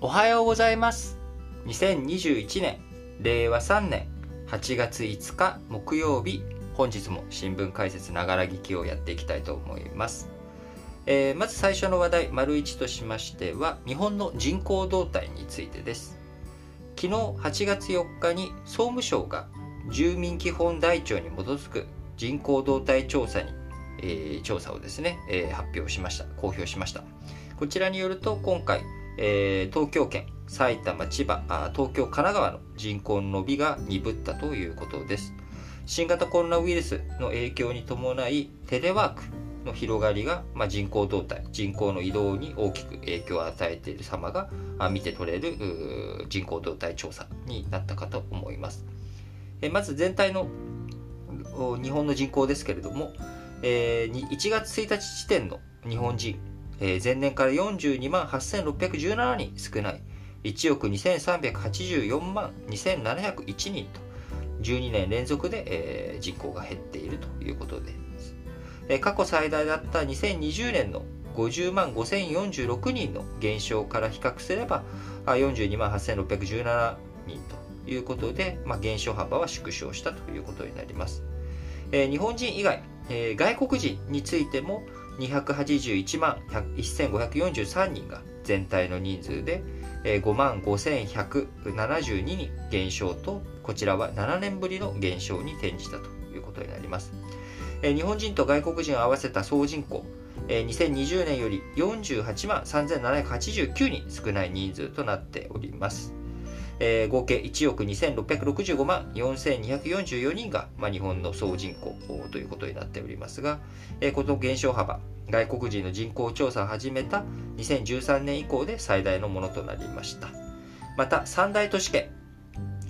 おはようございます。2021年令和3年8月5日木曜日本日も新聞解説ながら聞きをやっていきたいと思います、えー、まず最初の話題丸1としましては日本の人口動態についてです。昨日8月4日に総務省が住民基本台帳に基づく人口動態調査に、えー、調査をですね、えー、発表しました公表しました。こちらによると今回えー、東京圏、埼玉、千葉、東京、神奈川の人口の伸びが鈍ったということです。新型コロナウイルスの影響に伴い、テレワークの広がりが、まあ、人口動態、人口の移動に大きく影響を与えている様が見て取れる人口動態調査になったかと思います。えまず全体の日本の人口ですけれども、えー、1月1日時点の日本人えー、前年から42万8617人少ない。1億2384万2701人と。12年連続で、えー、人口が減っているということです、えー、過去最大だった2020年の50万5046人の減少から比較すれば42万8617人ということで、まあ、減少幅は縮小したということになります、えー、日本人以外、えー、外国人についても281万1543人が全体の人数で5万5172人減少とこちらは7年ぶりの減少に転じたということになります。日本人と外国人を合わせた総人口2020年より48万3789人少ない人数となっております。えー、合計1億2665万4244人が、まあ、日本の総人口ということになっておりますが、えー、この減少幅、外国人の人口調査を始めた2013年以降で最大のものとなりました。また、三大都市圏、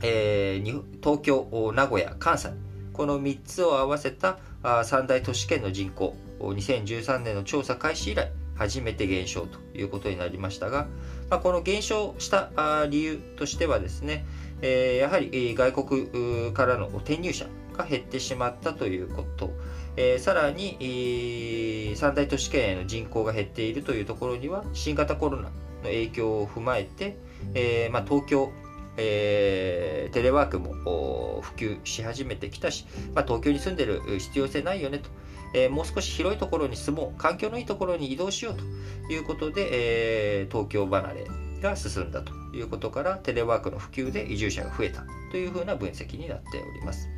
えー、東京、名古屋、関西、この3つを合わせた三大都市圏の人口、2013年の調査開始以来、初めて減少ということになりましたが、まあ、この減少した理由としてはですね、え、やはり外国からの転入者が減ってしまったということ、え、さらに、え、三大都市圏への人口が減っているというところには新型コロナの影響を踏まえて、えまあ、東京えー、テレワークも普及し始めてきたし、まあ、東京に住んでる必要性ないよねと。え、もう少し広いところに住もう、環境のいいところに移動しようということで、え、東京離れが進んだということから、テレワークの普及で移住者が増えたというふうな分析になっております。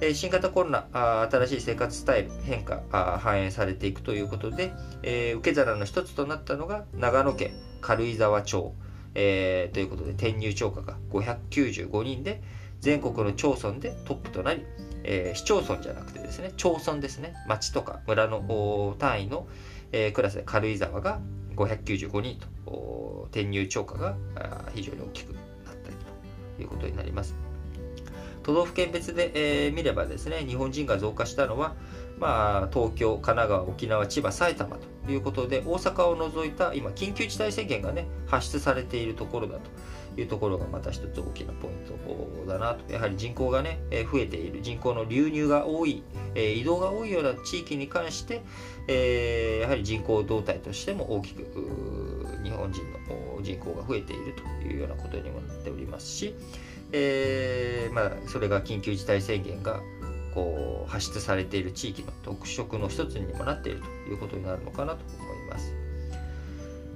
え新型コロナ新しい生活スタイル変化反映されていくということで、え、受け皿の一つとなったのが長野県軽井沢町、えー、ということで転入超過が595人で全国の町村でトップとなりえー、市町村じゃなくてですね、町村ですね、町とか村の単位の、えー、クラスで軽井沢が595人と、転入超過が非常に大きくなったりということになります。都道府県別で、えー、見ればですね、日本人が増加したのは、まあ、東京、神奈川、沖縄、千葉、埼玉ということで、大阪を除いた今、緊急事態宣言がね、発出されているところだというところがまた一つ大きなポイントだなと。やはり人口がね、増えている、人口の流入が多い、移動が多いような地域に関して、やはり人口動態としても大きく日本人の人口が増えているというようなことにもなっておりますし、えーまあ、それが緊急事態宣言がこう発出されている地域の特色の一つにもなっているということになるのかなと思います。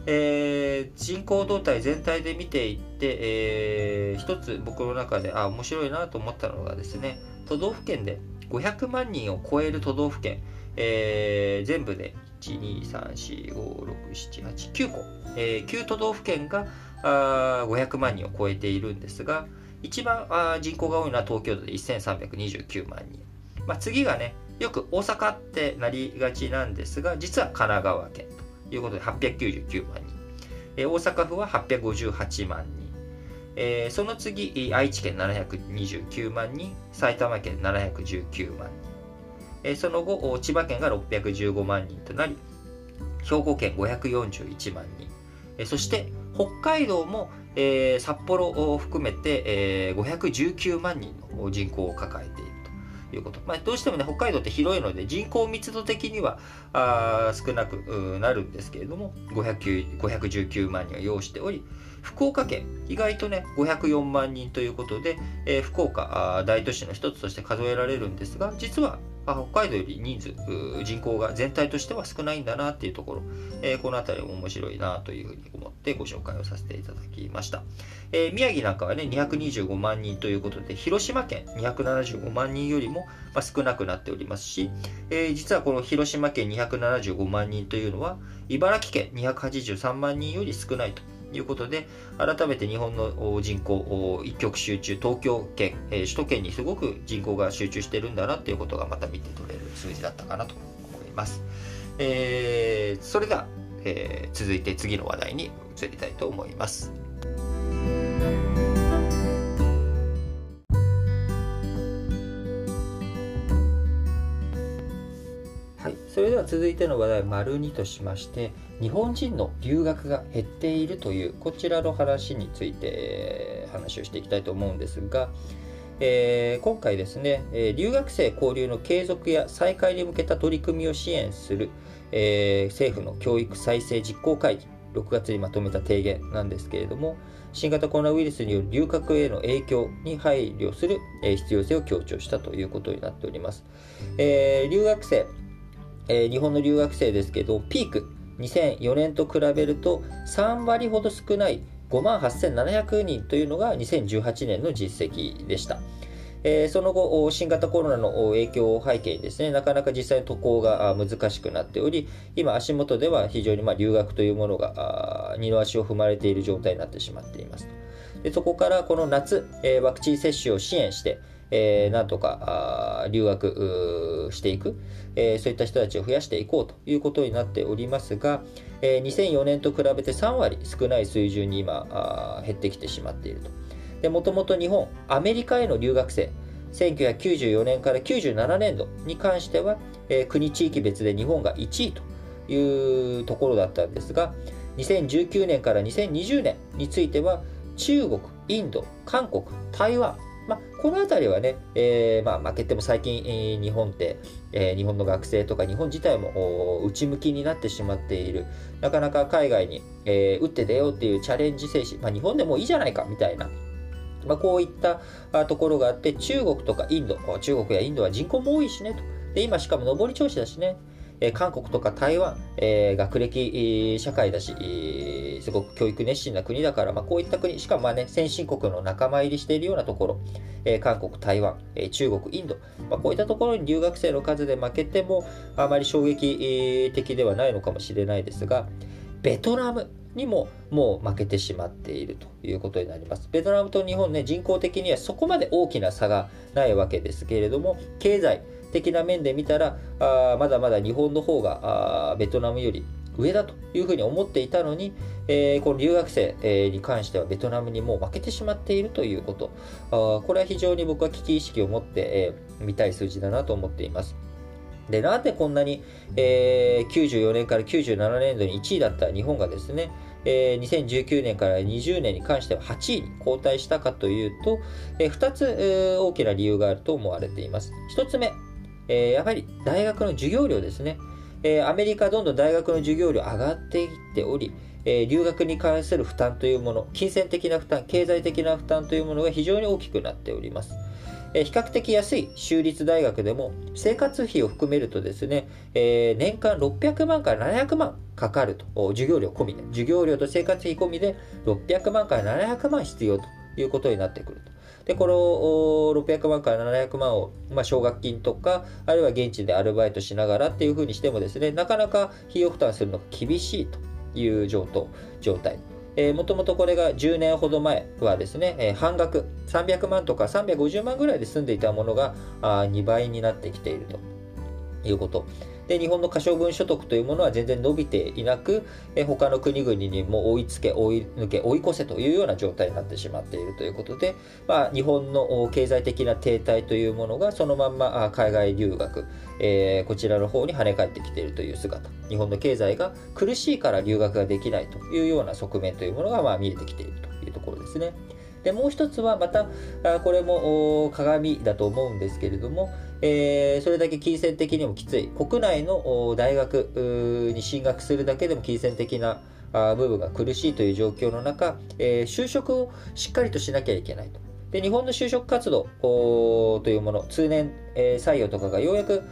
えー、人口動態全体で見ていって、えー、一つ僕の中であ面白いなと思ったのがですね都道府県で500万人を超える都道府県、えー、全部で123456789個、えー、9都道府県があ500万人を超えているんですが一番あ人口が多いのは東京都で1329万人、まあ、次がねよく大阪ってなりがちなんですが実は神奈川県。いうことで899万人。えー、大阪府は858万人。えー、その次、愛知県729万人、埼玉県719万人。えー、その後、千葉県が615万人となり、兵庫県541万人。えー、そして、北海道も、えー、札幌を含めて、えー、519万人の人口を抱えているいうこと。まあ、どうしてもね、北海道って広いので人口密度的にはあ少なくなるんですけれども、519万人を要しており、福岡県、意外とね、504万人ということで、えー、福岡大都市の一つとして数えられるんですが、実は北海道より人数、人口が全体としては少ないんだなっていうところ、えー、この辺り面白いなというふうに思ってご紹介をさせていただきました。えー、宮城なんかはね、225万人ということで、広島県275万人よりも、少なくなっておりますし、えー、実はこの広島県275万人というのは、茨城県283万人より少ないと。いうことで、改めて日本の人口、一極集中、東京圏、えー、首都圏にすごく人口が集中してるんだなっていうことがまた見て取れる数字だったかなと思います。えー、それでは、えー、続いて次の話題に移りたいと思います。続いての話題丸2としまして日本人の留学が減っているというこちらの話について話をしていきたいと思うんですが、えー、今回ですね、え留学生交流の継続や再開に向けた取り組みを支援する、えー、政府の教育再生実行会議6月にまとめた提言なんですけれども新型コロナウイルスによる留学への影響に配慮する必要性を強調したということになっております。えー、留学生えー、日本の留学生ですけど、ピーク、2004年と比べると3割ほど少ない5万8700人というのが2018年の実績でした。えー、その後、新型コロナの影響を背景にですね、なかなか実際渡航が難しくなっており、今足元では非常にま留学というものが二の足を踏まれている状態になってしまっています。でそこからこの夏、えー、ワクチン接種を支援して、えー、なんとか留学していく、えー、そういった人たちを増やしていこうということになっておりますが、えー、2004年と比べて3割少ない水準に今減ってきてしまっていると。でもともと日本、アメリカへの留学生、1994年から97年度に関しては、えー、国地域別で日本が1位というところだったんですが、2019年から2020年については、中国、インド、韓国、台湾、まあ、この辺りはね、えー、まあ、負けても最近、えー、日本って、えー、日本の学生とか日本自体も内向きになってしまっている。なかなか海外に、え打って出ようっていうチャレンジ精神、まあ、日本でもいいじゃないかみたいな。まあ、こういったところがあって、中国とかインド、中国やインドは人口も多いしねと。で、今しかも上り調子だしね。え韓国とか台湾、えー、学歴社会だし、えー、すごく教育熱心な国だから、まあ、こういった国、しかもまあ、ね、先進国の仲間入りしているようなところ、えー、韓国、台湾、え中国、インド、まあ、こういったところに留学生の数で負けても、あまり衝撃的ではないのかもしれないですが、ベトナムにももう負けてしまっているということになります。ベトナムと日本ね、人口的にはそこまで大きな差がないわけですけれども、経済、的な面で見たらあまだまだ日本の方があベトナムより上だというふうに思っていたのに、えー、この留学生、えー、に関してはベトナムにもう負けてしまっているということあこれは非常に僕は危機意識を持って、えー、見たい数字だなと思っています。で、なんでこんなに、えー、94年から97年度に1位だった日本がですね、えー、2019年から20年に関しては8位に後退したかというと、えー、2つ、えー、大きな理由があると思われています。1つ目、えー、やはり大学の授業料ですね。えー、アメリカどんどん大学の授業料上がっていっており、えー、留学に関する負担というもの、金銭的な負担、経済的な負担というものが非常に大きくなっております。え、比較的安い州立大学でも生活費を含めるとですね、えー、年間600万から700万かかると、授業料込みで、授業料と生活費込みで600万から700万必要ということになってくると。で、この600万から700万を、まあ、奨学金とか、あるいは現地でアルバイトしながらっていうふうにしてもですね、なかなか費用負担するのが厳しいという状態。もともとこれが10年ほど前はですね、えー、半額、300万とか350万ぐらいで済んでいたものがあ2倍になってきているということ。で、日本の可処分所得というものは全然伸びていなく、え他の国々にも追いつけ、追い抜け、追い越せというような状態になってしまっているということで、まあ、日本の経済的な停滞というものがそのまま海外留学、えー、こちらの方に跳ね返ってきているという姿。日本の経済が苦しいから留学ができないというような側面というものがまあ見えてきているというところですね。でもう一つはまたこれも鏡だと思うんですけれどもえー、それだけ金銭的にもきつい国内の大学に進学するだけでも金銭的な部分が苦しいという状況の中、えー、就職をしっかりとしなきゃいけないと。で日本の就職活動というもの通年、えー、採用とかがようやく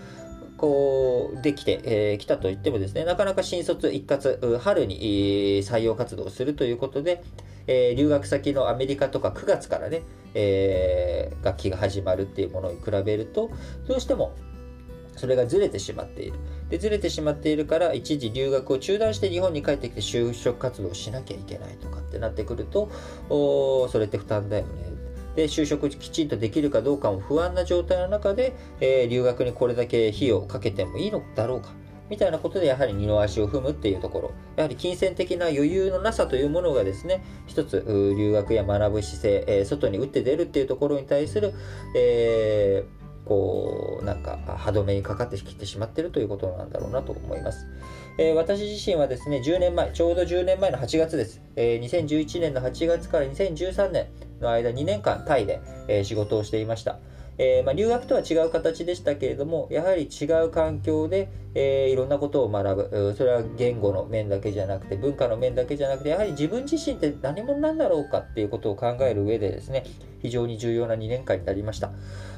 こうできてき、えー、たといってもですねなかなか新卒一括春に、採用活動をするということで、え、留学先のアメリカとか9月からね、えー、学期が始まるっていうものに比べるとどうしてもそれがずれてしまっている。で、ずれてしまっているから、一時留学を中断して日本に帰ってきて就職活動をしなきゃいけないとかってなってくると、それって負担だよね。で、就職きちんとできるかどうかも不安な状態の中で、えー、留学にこれだけ費用をかけてもいいのだろうか。みたいなことでやはり二の足を踏むっていうところやはり金銭的な余裕のなさというものがですね一つ留学や学ぶ姿勢、えー、外に打って出るっていうところに対する、えーこうなんか歯止めにかかってきてしまっているということなんだろうなと思います。えー、私自身はですね、10年前、ちょうど10年前の8月です。えー、2011年の8月から2013年の間2年間タイで、えー、仕事をしていました。えー、まあ、留学とは違う形でしたけれども、やはり違う環境で、えー、いろんなことを学ぶ。それは言語の面だけじゃなくて、文化の面だけじゃなくて、やはり自分自身って何者なんだろうかっていうことを考える上でですね、非常に重要な2年間になりました。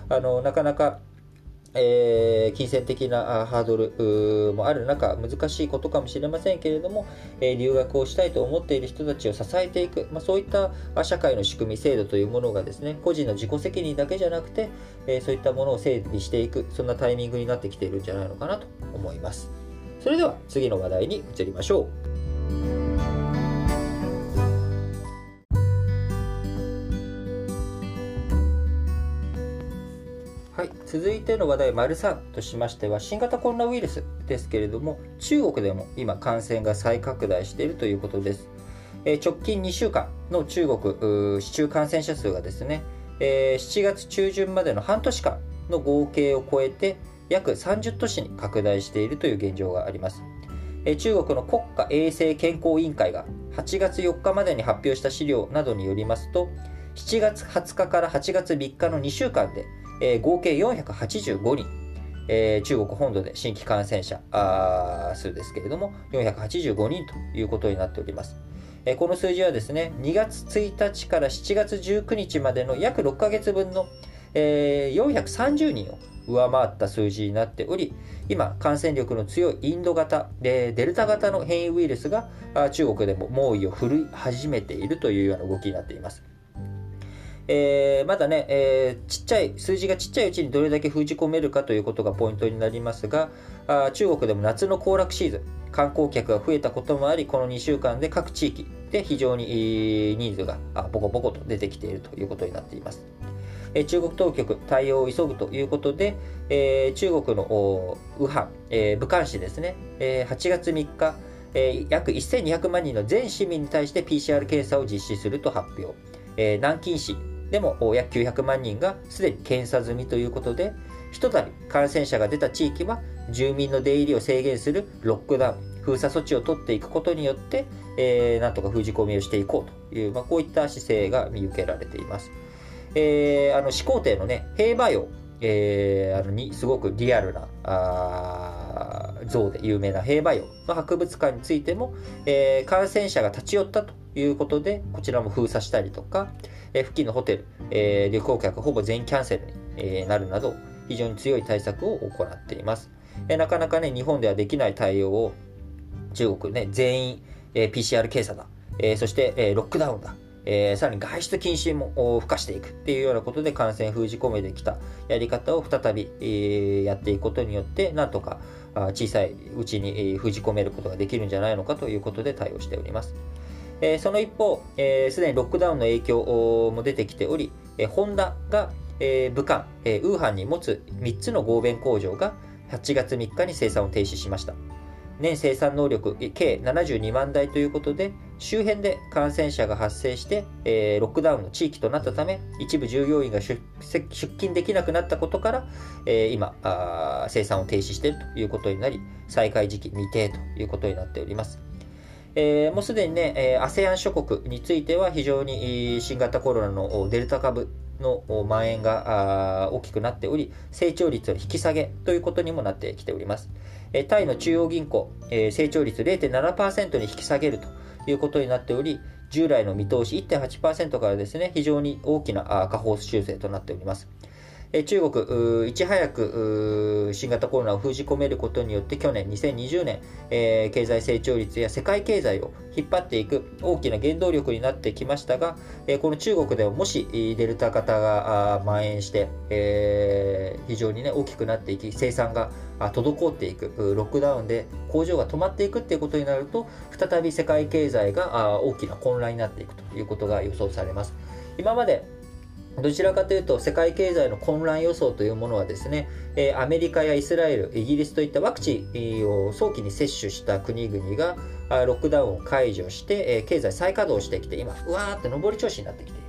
あのなかなかえー、金銭的なハードルもある中、難しいことかもしれませんけれども、えー、留学をしたいと思っている人たちを支えていく、まあ、そういった社会の仕組み、制度というものがですね、個人の自己責任だけじゃなくて、えー、そういったものを整備していく、そんなタイミングになってきているんじゃないのかなと思います。それでは次の話題に移りましょう。はい、続いての話題、丸3としましては、新型コロナウイルスですけれども、中国でも今、感染が再拡大しているということです。えー、直近2週間の中国市中感染者数がですね、えー、7月中旬までの半年間の合計を超えて、約30都市に拡大しているという現状があります。え中国の国家衛生健康委員会が8月4日までに発表した資料などによりますと、7月20日から8月3日の2週間でえー、合計485人、えー、中国本土で新規感染者数ですけれども、485人ということになっております。えー、この数字はですね、2月1日から7月19日までの約6ヶ月分の、えー、430人を上回った数字になっており、今、感染力の強いインド型、デルタ型の変異ウイルスが中国でも猛威を振るい始めているというような動きになっています。えー、まだね、えー、ちっちゃい、数字がちっちゃいうちにどれだけ封じ込めるかということがポイントになりますが、あ中国でも夏の行楽シーズン、観光客が増えたこともあり、この2週間で各地域で非常にニーズがボコボコと出てきているということになっています。え中国当局、対応を急ぐということで、えー、中国の武漢、えー、武漢市ですね、えー、8月3日、えー、約1200万人の全市民に対して PCR 検査を実施すると発表。えー、南京市でも約900万人がすでに検査済みということで、ひとたび感染者が出た地域は住民の出入りを制限するロックダウン、封鎖措置を取っていくことによって、えー、なんとか封じ込みをしていこうという、まあ、こういった姿勢が見受けられています。えー、あの始皇帝のね、兵馬俑、えー、あのにすごくリアルなあ像で有名な兵馬俑の博物館についても、えー、感染者が立ち寄ったということで、こちらも封鎖したりとか、え付近のホテル、え旅行客ほぼ全員キャンセルに、なるなど、非常に強い対策を行っています。えなかなかね、日本ではできない対応を中国ね、全員、え PCR 検査だ、えそして、えロックダウンだ、えー、さらに外出禁止も付加していくっていうようなことで感染封じ込めてきたやり方を再び、えー、やっていくことによって、なんとか小さいうちにえ封じ込めることができるんじゃないのかということで対応しております。え、その一方、す、えー、で、にロックダウンの影響も出てきており、えー、ホンダが、えー、武漢、えー、ウーハンに持つ3つの合弁工場が8月3日に生産を停止しました。年生産能力計72万台ということで、周辺で感染者が発生して、えー、ロックダウンの地域となったため、一部従業員が出勤できなくなったことから、えー、今生産を停止しているということになり、再開時期未定ということになっております。えー、もうすでにね、えー、ASEAN 諸国については非常に新型コロナのデルタ株の蔓延が大きくなっており、成長率の引き下げということにもなってきております。えタイの中央銀行え、成長率0.7%に引き下げるということになっており、従来の見通し1.8%からですね、非常に大きな下方修正となっております。中国、いち早く新型コロナを封じ込めることによって去年2020年、えー、経済成長率や世界経済を引っ張っていく大きな原動力になってきましたが、えこの中国ではもしデルタ型が蔓延して、えー、非常に、ね、大きくなっていき生産が滞っていくロックダウンで工場が止まっていくっていうことになると再び世界経済が大きな混乱になっていくということが予想されます。今までどちらかというと世界経済の混乱予想というものはですね、えアメリカやイスラエル、イギリスといったワクチンを早期に接種した国々がロックダウンを解除して、え経済再稼働してきて今うわーって上り調子になってきている。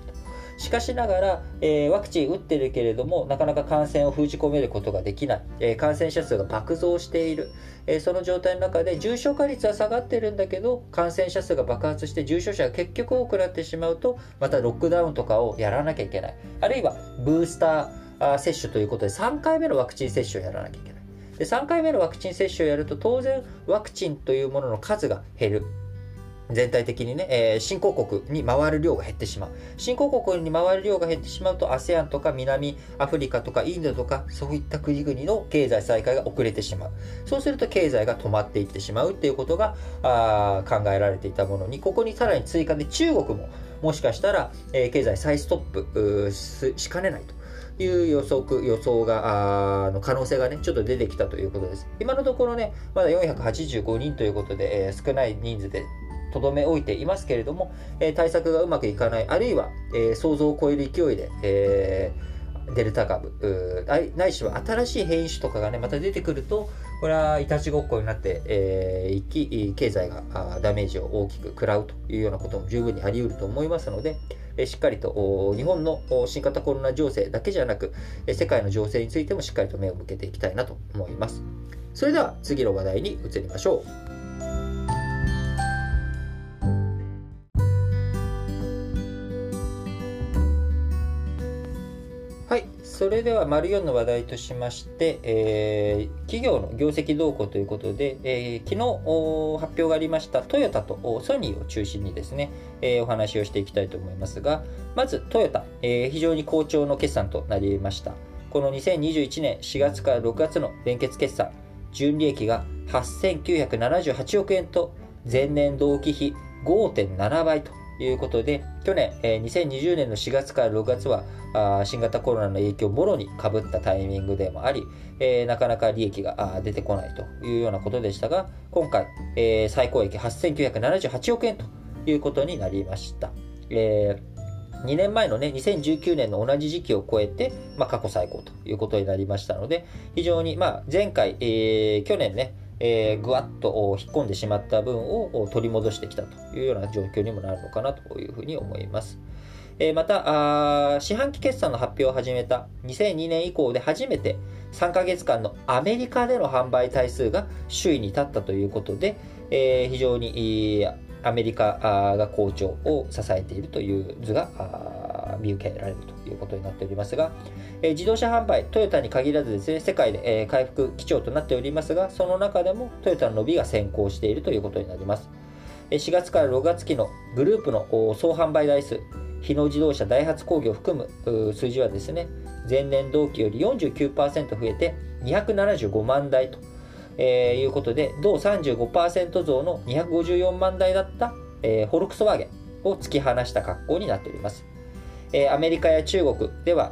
しかしながら、えー、ワクチン打ってるけれども、なかなか感染を封じ込めることができない、えー、感染者数が爆増している、えー、その状態の中で重症化率は下がってるんだけど、感染者数が爆発して重症者が結局多くなってしまうと、またロックダウンとかをやらなきゃいけない。あるいは、ブースター接種ということで、3回目のワクチン接種をやらなきゃいけない。で3回目のワクチン接種をやると当然ワクチンというものの数が減る全体的にね、えー、新興国に回る量が減ってしまう。新興国に回る量が減ってしまうと、ASEAN とか南アフリカとかインドとか、そういった国々の経済再開が遅れてしまう。そうすると経済が止まっていってしまうっていうことがあ考えられていたものに、ここにさらに追加で中国ももしかしたら、えー、経済再ストップしかねないと。いう予測、予想が、あの可能性がね、ちょっと出てきたということです。今のところね、まだ485人ということで、えー、少ない人数でとどめ置いていますけれども、え、対策がうまくいかない、あるいは、え、想像を超える勢いで、え、デルタ株、ないしは新しい変異種とかがね、また出てくると、これはいたちごっこになって、えー、一気、経済がダメージを大きく食らうというようなことも十分にあり得ると思いますので、えしっかりと日本の新型コロナ情勢だけじゃなく、世界の情勢についてもしっかりと目を向けていきたいなと思います。それでは次の話題に移りましょう。それでは、丸4の話題としまして、えー、企業の業績動向ということで、えー、昨日発表がありましたトヨタとソニーを中心にですね、えー、お話をしていきたいと思いますが、まずトヨタ、え非常に好調の決算となりました。この2021年4月から6月の連結決算、純利益が8978億円と前年同期比5.7倍とということで、去年、えー、2020年の4月から6月はあ新型コロナの影響をもろにかぶったタイミングでもあり、えー、なかなか利益が出てこないというようなことでしたが、今回、えー、最高益8978億円ということになりました。えー、2年前のね、2019年の同じ時期を超えて、まあ、過去最高ということになりましたので、非常に、まあ、前回、えー、去年ね、えー、ぐわっと引っ込んでしまった分を取り戻してきたというような状況にもなるのかなというふうに思います。えー、また、四半期決算の発表を始めた2002年以降で初めて3ヶ月間のアメリカでの販売台数が首位に立ったということで、えー、非常にアメリカが好調を支えているという図が見受けられるということになっておりますが、えー、自動車販売、トヨタに限らずですね、世界で、えー、回復基調となっておりますが、その中でもトヨタの伸びが先行しているということになります。4月から6月期のグループの総販売台数、日野自動車、ダイハツ工業を含む数字はですね、前年同期より49%増えて275万台と、えー、いうことで、同35%増の254万台だった、えー、フォルクスワーゲンを突き放した格好になっております。え、アメリカや中国では、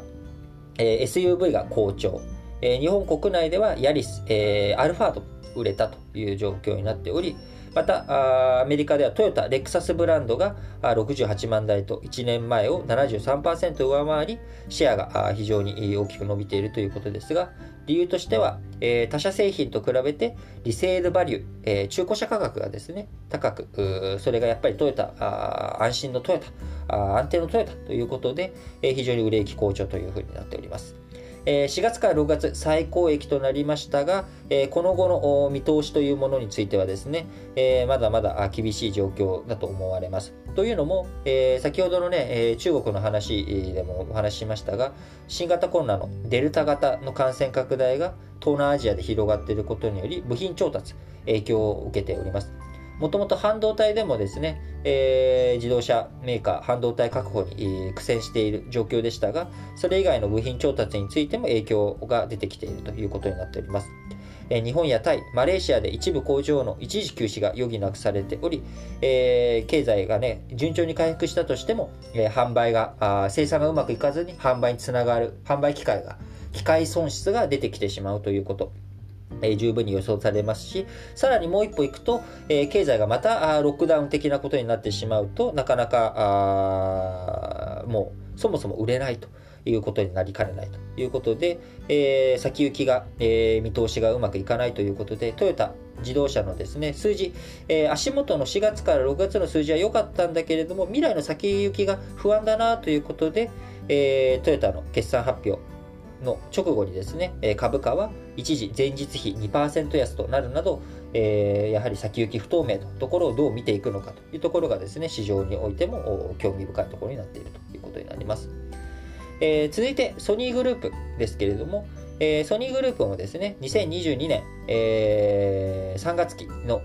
え、SUV が好調、え、日本国内ではヤリス、え、アルファード売れたという状況になっており、また、アメリカではトヨタ、レクサスブランドが68万台と1年前を73%上回り、シェアが非常に大きく伸びているということですが、理由としては、え他社製品と比べてリセールバリュー、え中古車価格がですね、高く、それがやっぱりトヨタ、安心のトヨタ、安定のトヨタということで、え非常に売れ行き好調というふうになっております。え4月から6月最高益となりましたが、えこの後の見通しというものについてはですね、えまだまだ厳しい状況だと思われます。というのも、え先ほどのね、え中国の話でもお話ししましたが、新型コロナのデルタ型の感染拡大が東南アジアで広がっていることにより、部品調達、影響を受けております。もともと半導体でもですね、えー、自動車メーカー、半導体確保に、苦戦している状況でしたが、それ以外の部品調達についても影響が出てきているということになっております。え、日本やタイ、マレーシアで一部工場の一時休止が余儀なくされており、えー、経済がね、順調に回復したとしても、えー、販売があ、生産がうまくいかずに販売につながる、販売機会が、機械損失が出てきてしまうということ。え、十分に予想されますし、さらにもう一歩行くと、え、経済がまたロックダウン的なことになってしまうと、なかなか、もうそもそも売れないと。いうことになりかねないということで、え、先行きが、え、見通しがうまくいかないということで、トヨタ自動車のですね、数字、えー、足元の4月から6月の数字は良かったんだけれども、未来の先行きが不安だなということで、えトヨタの決算発表、の直後にですね、株価は一時前日比2%安となるなど、えー、やはり先行き不透明のところをどう見ていくのかというところがですね、市場においても興味深いところになっているということになります。えー、続いて、ソニーグループですけれども、えー、ソニーグループもですね、2022年、えー、3月期の、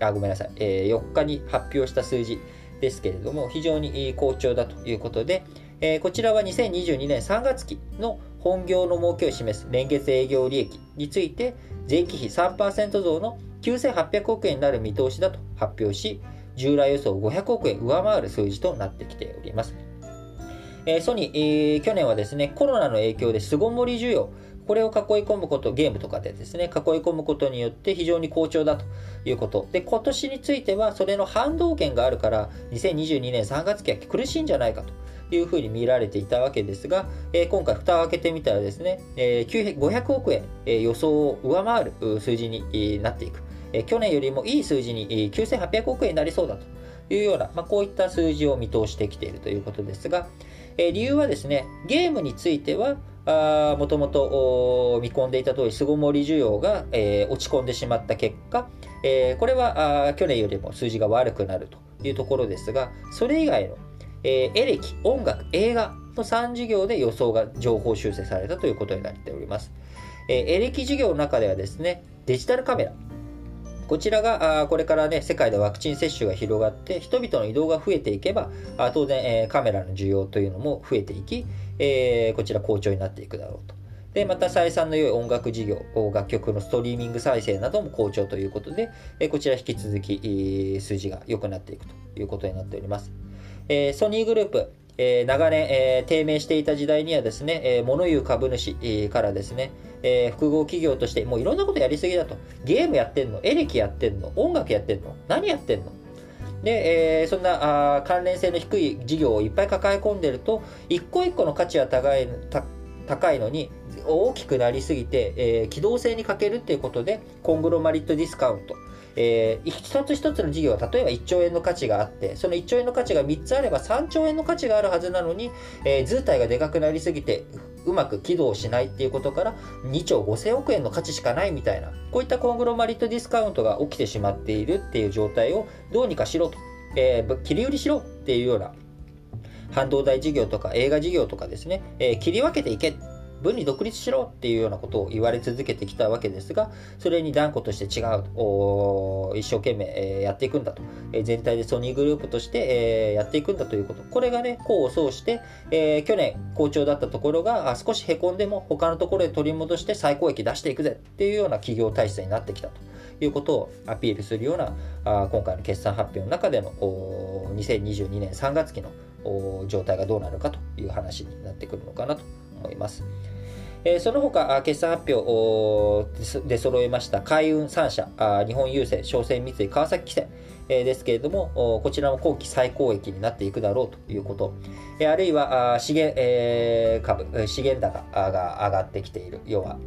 あ、ごめんなさい、え、4日に発表した数字ですけれども、非常に好調だということで、え、こちらは2022年3月期の本業の儲けを示す連月営業利益について、前期比3%増の9800億円になる見通しだと発表し、従来予想500億円上回る数字となってきております。え、ソニー、去年はですね、コロナの影響で巣ごもり需要、これを囲い込むこと、ゲームとかでですね、囲い込むことによって非常に好調だということ。で、今年についてはそれの反動権があるから、2022年3月期は苦しいんじゃないかと。いうふうに見られていたわけですが、今回蓋を開けてみたらですね、え、500億円、予想を上回る数字になっていく。去年よりもいい数字に9800億円になりそうだというような、こういった数字を見通してきているということですが、理由はですね、ゲームについては、もともと見込んでいた通り、巣ごもり需要が、落ち込んでしまった結果、これは去年よりも数字が悪くなるというところですが、それ以外のえー、エレキ、音楽、映画の3事業で予想が情報修正されたということになっております。えー、エレキ事業の中ではですね、デジタルカメラ。こちらが、あこれからね、世界でワクチン接種が広がって、人々の移動が増えていけば、あ当然、えー、カメラの需要というのも増えていき、えー、こちら好調になっていくだろうと。で、また採算の良い音楽事業、楽曲のストリーミング再生なども好調ということで、えこちら引き続き数字が良くなっていくということになっております。えー、ソニーグループ、えー、長年、えー、低迷していた時代にはですね、えー、物言う株主からですね、えー、複合企業としてもういろんなことやりすぎだと。ゲームやってんの？エレキやってんの？音楽やってんの？何やってんの？で、えー、そんなあ関連性の低い事業をいっぱい抱え込んでると、一個一個の価値は高い高いのに大きくなりすぎて、えー、機動性に欠けるっていうことで、コングロマリットディスカウント、えー、一つ一つの事業は例えば1兆円の価値があってその1兆円の価値が3つあれば3兆円の価値があるはずなのに、えー、図体がでかくなりすぎてうまく起動しないっていうことから2兆5000億円の価値しかないみたいなこういったコングロマリットディスカウントが起きてしまっているっていう状態をどうにかしろと、えー、切り売りしろっていうような半導体事業とか映画事業とかですね、えー、切り分けていけ分離独立しろっていうようなことを言われ続けてきたわけですが、それに断固として違う、一生懸命やっていくんだと、全体でソニーグループとしてやっていくんだということ、これがね、功を奏して、去年好調だったところが少し凹んでも他のところで取り戻して最高益出していくぜっていうような企業体質になってきたと。いうことをアピールするような今回の決算発表の中での2022年3月期の状態がどうなるかという話になってくるのかなと。思います。その他、決算発表で揃えました海運3社、日本郵政、商船三井、川崎汽船、ですけれども、こちらも後期最高益になっていくだろうということ、あるいは資源、株、資源高が上がってきている、要は、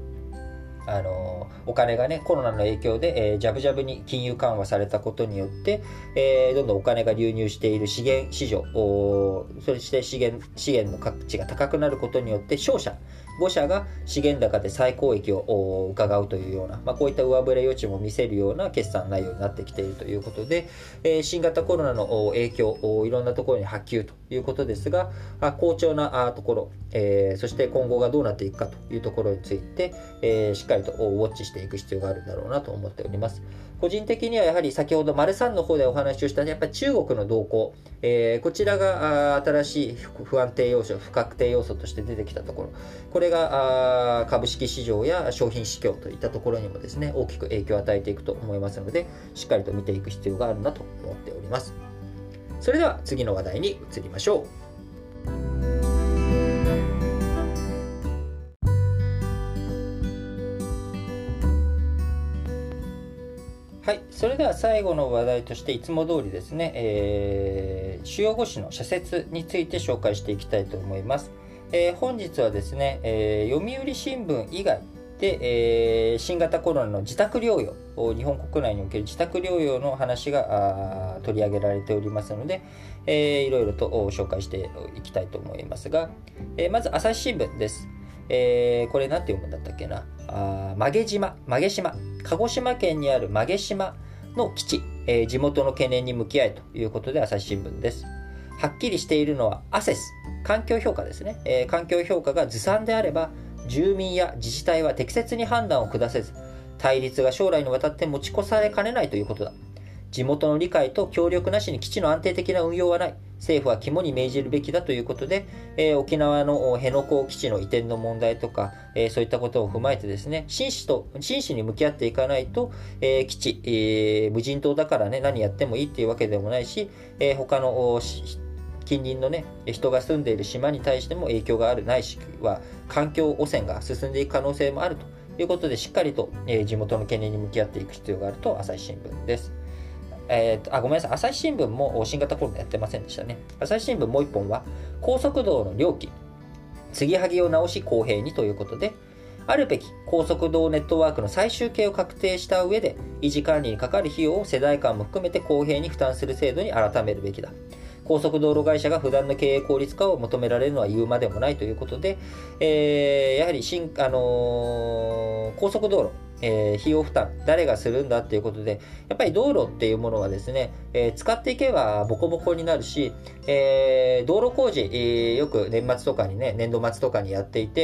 あのお金がねコロナの影響で、えー、ジャブジャブに金融緩和されたことによって、えー、どんどんお金が流入している資源市場そして資源資源の価値が高くなることによって商社5社が資源高で最高益を伺うというような、まあ、こういった上振れ余地も見せるような決算内容になってきているということで、えー、新型コロナの影響いろんなところに波及ということですが好調なところ、えー、そして今後がどうなっていくかというところについて、えー、しっかりとウォッチしていく必要があるんだろうなと思っております。個人的にはやはり先ほど丸3の方でお話をしたやっぱり中国の動向、えー、こちらが新しい不安定要素不確定要素として出てきたところこれが株式市場や商品市況といったところにもですね大きく影響を与えていくと思いますのでしっかりと見ていく必要があるなと思っておりますそれでは次の話題に移りましょうはい、それでは最後の話題としていつも通りですね、えー、主要語詞の社説について紹介していきたいと思います。えー、本日はですね、えー、読売新聞以外で、えー、新型コロナの自宅療養、日本国内における自宅療養の話が取り上げられておりますので、えー、いろいろと紹介していきたいと思いますが、えー、まず朝日新聞です。えー、これ何て読むんだったっけな？あ曲げ島。曲げ島。鹿児島県にある曲げ島の基地、えー、地元の懸念に向き合いということで朝日新聞です。はっきりしているのはアセス環境評価ですね、えー、環境評価がずさんであれば住民や自治体は適切に判断を下せず対立が将来にわたって持ち越されかねないということだ。地元の理解と協力なしに基地の安定的な運用はない。政府は肝に銘じるべきだということで、えー、沖縄の辺野古基地の移転の問題とか、えー、そういったことを踏まえてですね、真摯と、真摯に向き合っていかないと、えー、基地、えー、無人島だからね、何やってもいいっていうわけでもないし、えー、他の近隣のね、人が住んでいる島に対しても影響があるないしは、環境汚染が進んでいく可能性もあるということで、しっかりと、えー、地元の懸念に向き合っていく必要があると、朝日新聞です。えーと、あごめんなさい、朝日新聞も新型コロナやってませんでしたね。朝日新聞もう一本は、高速道の料金、継ぎはぎを直し公平にということで、あるべき高速道ネットワークの最終形を確定した上で、維持管理にかかる費用を世代間も含めて公平に負担する制度に改めるべきだ。高速道路会社が普段の経営効率化を求められるのは言うまでもないということで、えー、やはり新、あのー、高速道路、えー、費用負担、誰がするんだっていうことで、やっぱり道路っていうものはですね、えー、使っていけばボコボコになるし、えー、道路工事、え、よく年末とかにね、年度末とかにやっていて、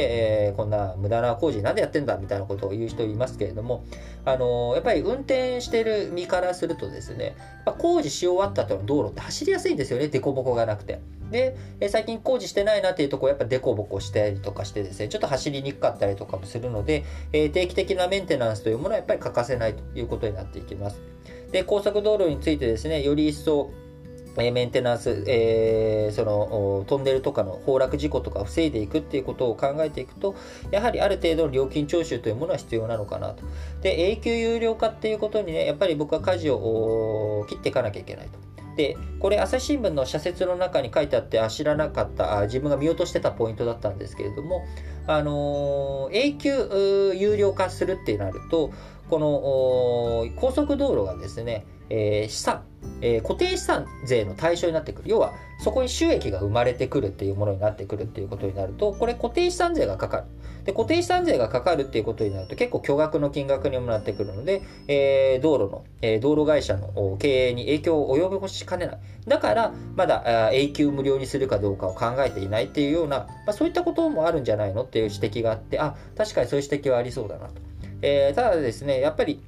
え、こんな無駄な工事なんでやってんだみたいなことを言う人いますけれども、あの、やっぱり運転してる身からするとですね、工事し終わった後の道路って走りやすいんですよね、凸凹がなくて。で、え最近工事してないなっていうところやっぱデコボコしたりとかしてですね、ちょっと走りにくかったりとかもするので、え定期的なメンテナンスナンスというものはやっぱり欠かせないということになっていきます。で、高速道路についてですね、より一層、えメンテナンス、えー、そのトンネルとかの崩落事故とかを防いでいくっていうことを考えていくとやはりある程度の料金徴収というものは必要なのかなとで永久有料化っていうことにねやっぱり僕は舵を切っていかなきゃいけないとでこれ朝日新聞の社説の中に書いてあってあ知らなかったあ自分が見落としてたポイントだったんですけれども、あのー、永久有料化するってなるとこの高速道路がですね、えー、資産、えー、固定資産税の対象になってくる。要はそこに収益が生まれてくるっていうものになってくるっていうことになるとこれ固定資産税がかかる。で固定資産税がかかるっていうことになると結構巨額の金額にもなってくるので、えー、道路の、えー、道路会社の経営に影響を及ぼしかねない。だからまだ永久無料にするかどうかを考えていないっていうような、まあ、そういったこともあるんじゃないのっていう指摘があってあ確かにそういう指摘はありそうだなと、えー、ただですねやっぱり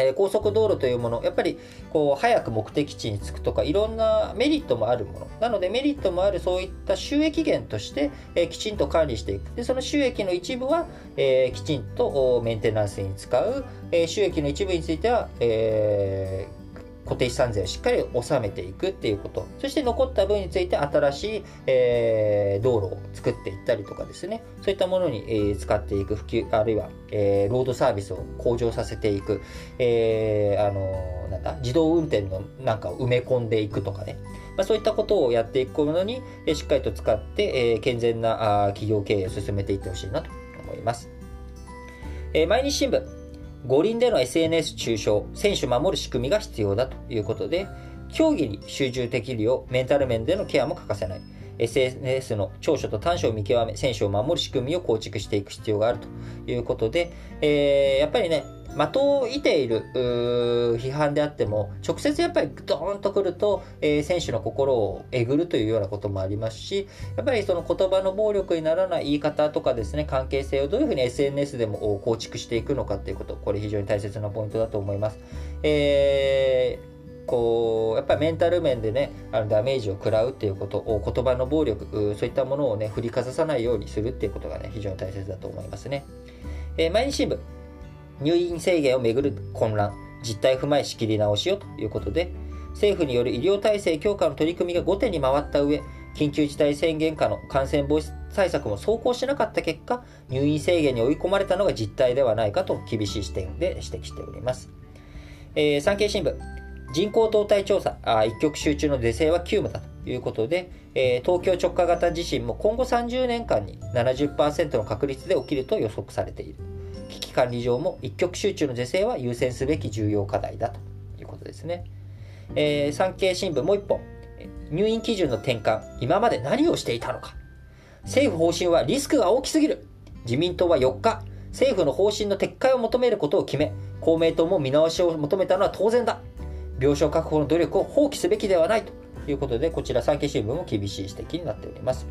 え、高速道路というもの、やっぱりこう早く目的地に着くとか、いろんなメリットもあるもの。なので、メリットもあるそういった収益源として、え、きちんと管理していく。で、その収益の一部は、え、きちんとメンテナンスに使う、え収益の一部については、えー、固定資産税をしっかり納めていくっていうこと。そして残った分について新しい、えー、道路を作っていったりとかですね。そういったものに、えー、使っていく普及、あるいは、えー、ロードサービスを向上させていく、えー、あのなんだ、自動運転のなんかを埋め込んでいくとかね。まあ、そういったことをやっていくものに、えー、しっかりと使って、えー、健全なあ企業経営を進めていってほしいなと思います。えー、毎日新聞、五輪での SNS 中傷、選手守る仕組みが必要だということで、競技に集中できるようメンタル面でのケアも欠かせない。SNS の長所と短所を見極め、選手を守る仕組みを構築していく必要があるということで、えー、やっぱりね、的を射ている批判であっても、直接やっぱりドーンとくると、えー、選手の心をえぐるというようなこともありますし、やっぱりその言葉の暴力にならない言い方とかですね、関係性をどういうふうに SNS でも構築していくのかっていうこと、これ非常に大切なポイントだと思います。えーこうやっぱりメンタル面でねあのダメージを食らうっていうことを言葉の暴力そういったものをね振りかざさないようにするっていうことがね非常に大切だと思いますね、えー、毎日新聞入院制限をめぐる混乱実態踏まえ仕切り直しよということで政府による医療体制強化の取り組みが後手に回った上緊急事態宣言下の感染防止対策も走行しなかった結果入院制限に追い込まれたのが実態ではないかと厳しい視点で指摘しております、えー、産経新聞人口動態調査、あ一極集中の是正は急務だということで、えー、東京直下型地震も今後30年間に70%の確率で起きると予測されている。機管理上も一極集中の是正は優先すべき重要課題だということですね。えー、産経新聞もう一本。入院基準の転換、今まで何をしていたのか。政府方針はリスクが大きすぎる。自民党は4日、政府の方針の撤回を求めることを決め、公明党も見直しを求めたのは当然だ。病床確保の努力を放棄すべきではないということで、こちら産経新聞も厳しい指摘になっております。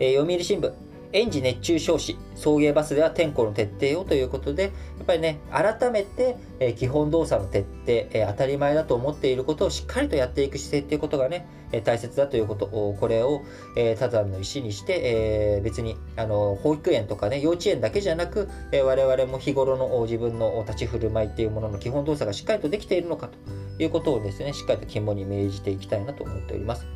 えー、読売新聞、園児熱中症死、送迎バスでは点呼の徹底をということで、やっぱりね、改めて、え基本動作の徹底、え当たり前だと思っていることをしっかりとやっていく姿勢っていうことがね、え大切だということを、これを、え他山の石にして、え別にあの保育園とかね、幼稚園だけじゃなく、え我々も日頃の自分の立ち振る舞いっていうものの基本動作がしっかりとできているのかということをですね、しっかりと肝に銘じていきたいなと思っております。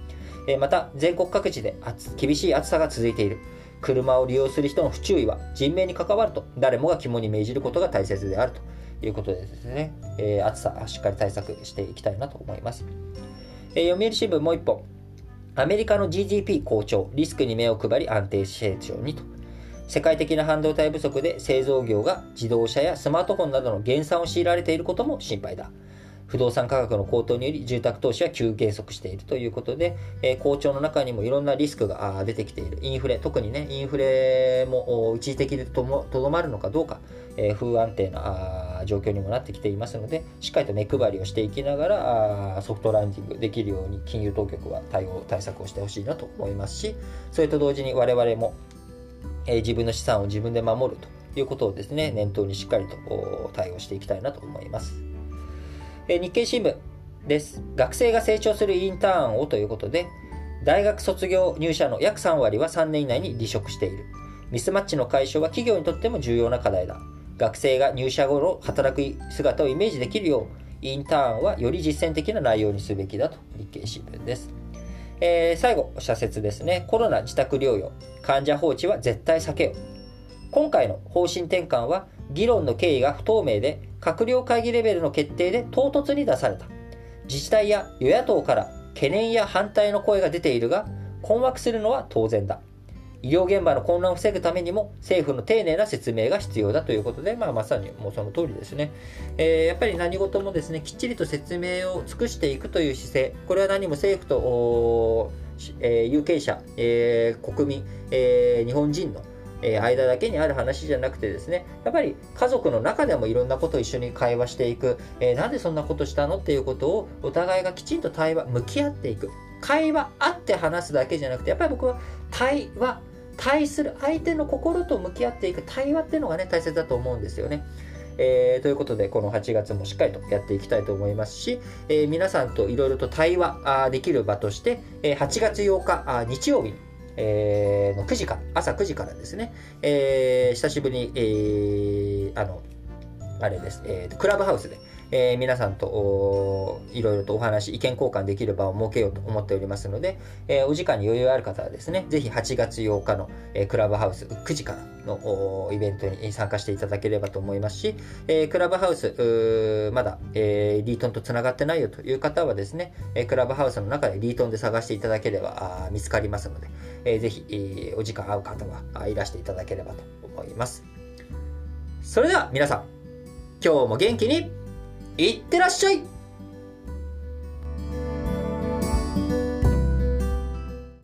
えまた、全国各地で厳しい暑さが続いている。車を利用する人の不注意は人命に関わると誰もが肝に銘じることが大切であるということでですね、えー、暑さしっかり対策していきたいなと思います。えー、読売新聞もう一本。アメリカの GDP 好調、リスクに目を配り安定成長にと。世界的な半導体不足で製造業が自動車やスマートフォンなどの減産を強いられていることも心配だ。不動産価格の高騰により住宅投資は急減速しているということで、え、好調の中にもいろんなリスクが出てきている。インフレ、特にね、インフレも一時的でとどまるのかどうか、え、不安定な状況にもなってきていますので、しっかりと目配りをしていきながら、ソフトランディングできるように金融当局は対応、対策をしてほしいなと思いますし、それと同時に我々も、え、自分の資産を自分で守るということをですね、念頭にしっかりと対応していきたいなと思います。日経新聞です。学生が成長するインターンをということで、大学卒業入社の約3割は3年以内に離職している。ミスマッチの解消は企業にとっても重要な課題だ。学生が入社後の働く姿をイメージできるよう、インターンはより実践的な内容にすべきだと日経新聞です。えー、最後、社説ですね。コロナ自宅療養。患者放置は絶対避けよう。今回の方針転換は議論の経緯が不透明で閣僚会議レベルの決定で唐突に出された。自治体や与野党から懸念や反対の声が出ているが困惑するのは当然だ。医療現場の混乱を防ぐためにも政府の丁寧な説明が必要だ。ということで、まあ、まさにもうその通りですね、えー、やっぱり何事もですねきっちりと説明を尽くしていくという姿勢。これは何も政府と、えー、有権者、えー、国民、え日本人のえ間だけにある話じゃなくてですね、やっぱり家族の中でもいろんなことを一緒に会話していく、えー、なんでそんなことしたのっていうことをお互いがきちんと対話、向き合っていく。会話あって話すだけじゃなくて、やっぱり僕は対話、対する相手の心と向き合っていく対話っていうのがね、大切だと思うんですよね。えー、ということで、この8月もしっかりとやっていきたいと思いますし、えー、皆さんといろいろと対話できる場として、えー、8月8日日曜日えー、の9時から、朝9時からですね、えー、久しぶりに、えー、あの、あれです、えー、クラブハウスで、えー、皆さんといろいろとお話、意見交換できる場を設けようと思っておりますので、えー、お時間に余裕ある方はですね、ぜひ8月8日の、えー、クラブハウス9時からのイベントに参加していただければと思いますし、えー、クラブハウス、まだ、えー、リートンとつながってないよという方はですね、えクラブハウスの中でリートンで探していただければ見つかりますので、えー、ぜひ、えー、お時間合う方はいらしていただければと思います。それでは皆さん今日も元気にいってらっしゃい。